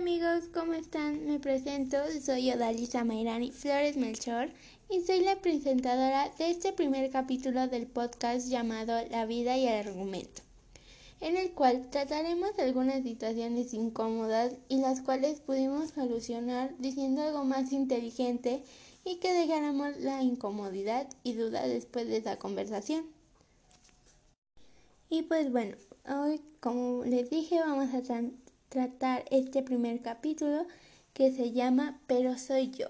amigos, ¿cómo están? Me presento, soy Odalisa Mayrani Flores Melchor y soy la presentadora de este primer capítulo del podcast llamado La vida y el argumento, en el cual trataremos algunas situaciones incómodas y las cuales pudimos solucionar diciendo algo más inteligente y que dejáramos la incomodidad y duda después de esa conversación. Y pues bueno, hoy como les dije vamos a tratar este primer capítulo que se llama Pero soy yo.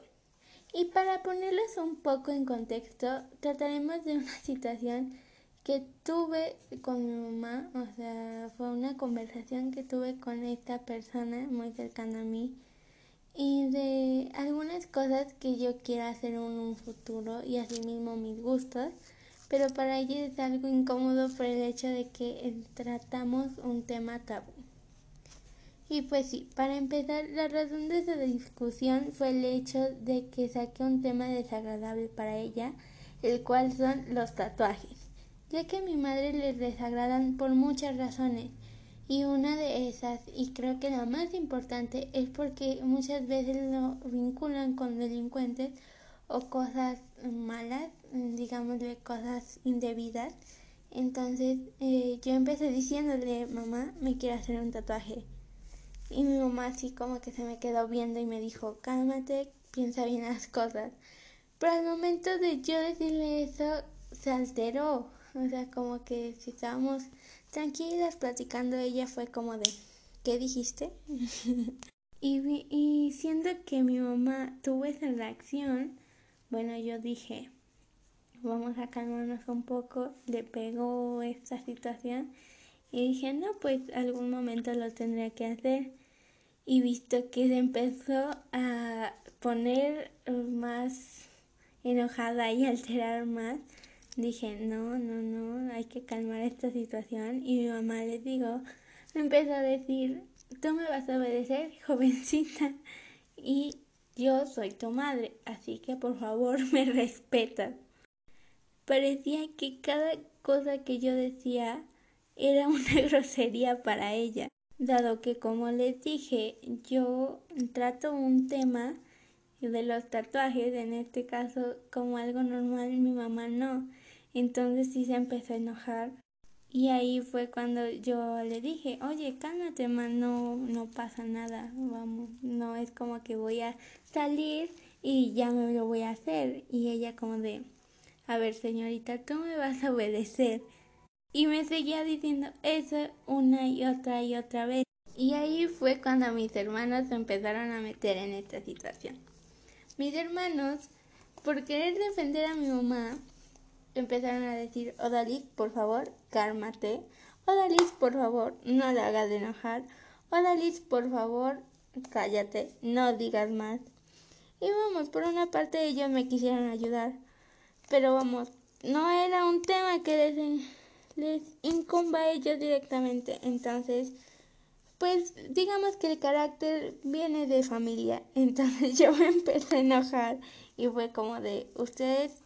Y para ponerlos un poco en contexto, trataremos de una situación que tuve con mi mamá, o sea, fue una conversación que tuve con esta persona muy cercana a mí y de algunas cosas que yo quiero hacer en un futuro y asimismo mis gustos, pero para ella es algo incómodo por el hecho de que tratamos un tema tabú. Y pues sí, para empezar, la razón de esa discusión fue el hecho de que saqué un tema desagradable para ella, el cual son los tatuajes, ya que a mi madre les desagradan por muchas razones. Y una de esas, y creo que la más importante, es porque muchas veces lo vinculan con delincuentes o cosas malas, digamos cosas indebidas. Entonces eh, yo empecé diciéndole, mamá, me quiero hacer un tatuaje. Y mi mamá así como que se me quedó viendo y me dijo, cálmate, piensa bien las cosas. Pero al momento de yo decirle eso, se alteró. O sea, como que si estábamos tranquilas platicando, ella fue como de, ¿qué dijiste? y, y siendo que mi mamá tuvo esa reacción, bueno, yo dije, vamos a calmarnos un poco, le pegó esta situación y dije, no, pues algún momento lo tendría que hacer y visto que se empezó a poner más enojada y alterar más, dije, no, no, no, hay que calmar esta situación. Y mi mamá le digo, me empezó a decir, tú me vas a obedecer, jovencita, y yo soy tu madre, así que por favor me respetas. Parecía que cada cosa que yo decía era una grosería para ella dado que como les dije, yo trato un tema de los tatuajes, en este caso como algo normal, mi mamá no. Entonces sí se empezó a enojar. Y ahí fue cuando yo le dije, oye, cálmate, man, no, no pasa nada, vamos, no es como que voy a salir y ya me lo voy a hacer. Y ella como de, a ver, señorita, tú me vas a obedecer. Y me seguía diciendo eso una y otra y otra vez. Y ahí fue cuando mis hermanos se empezaron a meter en esta situación. Mis hermanos, por querer defender a mi mamá, empezaron a decir, Odalis, por favor, cálmate. Odalis, por favor, no la hagas de enojar. Odalis, por favor, cállate, no digas más. Y vamos, por una parte ellos me quisieron ayudar, pero vamos, no era un tema que les les incumba a ellos directamente. Entonces, pues digamos que el carácter viene de familia. Entonces yo empecé a enojar y fue como de, ustedes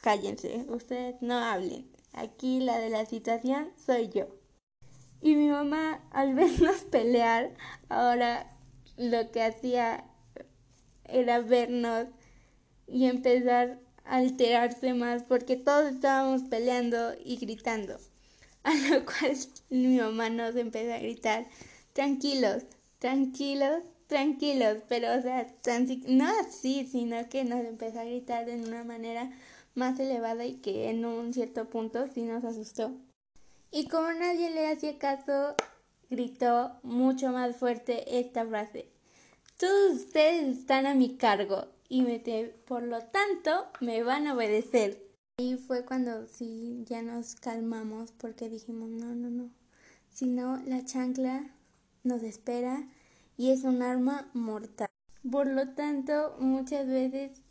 cállense, ustedes no hablen. Aquí la de la situación soy yo. Y mi mamá, al vernos pelear, ahora lo que hacía era vernos y empezar alterarse más porque todos estábamos peleando y gritando. A lo cual mi mamá nos empezó a gritar, tranquilos, tranquilos, tranquilos, pero o sea, no así, sino que nos empezó a gritar de una manera más elevada y que en un cierto punto sí nos asustó. Y como nadie le hacía caso, gritó mucho más fuerte esta frase. Todos ustedes están a mi cargo y por lo tanto me van a obedecer. Y fue cuando sí ya nos calmamos porque dijimos, no, no, no. Si no, la chancla nos espera y es un arma mortal. Por lo tanto, muchas veces,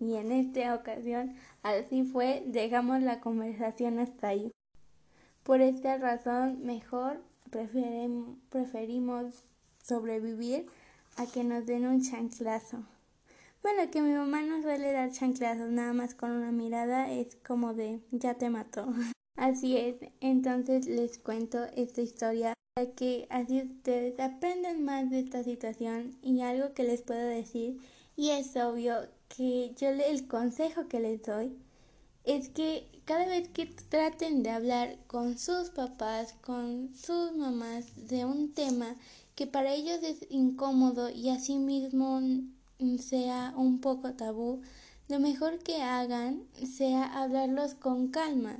y en esta ocasión, así fue, dejamos la conversación hasta ahí. Por esta razón, mejor preferimos sobrevivir a que nos den un chanclazo. Bueno, que mi mamá no suele dar chanclazos, nada más con una mirada es como de ya te mató. Así es, entonces les cuento esta historia para que así ustedes aprendan más de esta situación y algo que les puedo decir y es obvio que yo el consejo que les doy es que cada vez que traten de hablar con sus papás, con sus mamás de un tema que para ellos es incómodo y asimismo sea un poco tabú, lo mejor que hagan sea hablarlos con calma,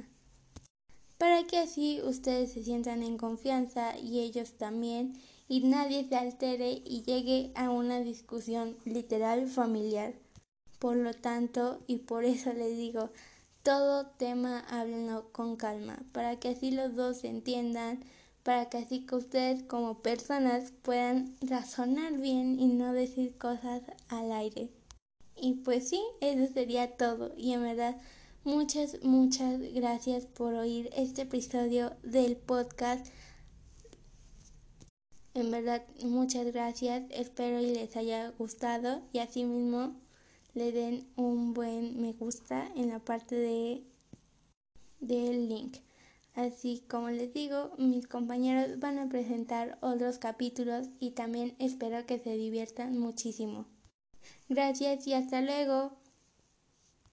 para que así ustedes se sientan en confianza y ellos también y nadie se altere y llegue a una discusión literal familiar. Por lo tanto, y por eso les digo, todo tema háblenlo con calma, para que así los dos se entiendan, para que así que ustedes como personas puedan razonar bien y no decir cosas al aire. Y pues sí, eso sería todo. Y en verdad, muchas, muchas gracias por oír este episodio del podcast. En verdad, muchas gracias. Espero y les haya gustado y asimismo le den un buen me gusta en la parte de del link. Así como les digo, mis compañeros van a presentar otros capítulos y también espero que se diviertan muchísimo. Gracias y hasta luego.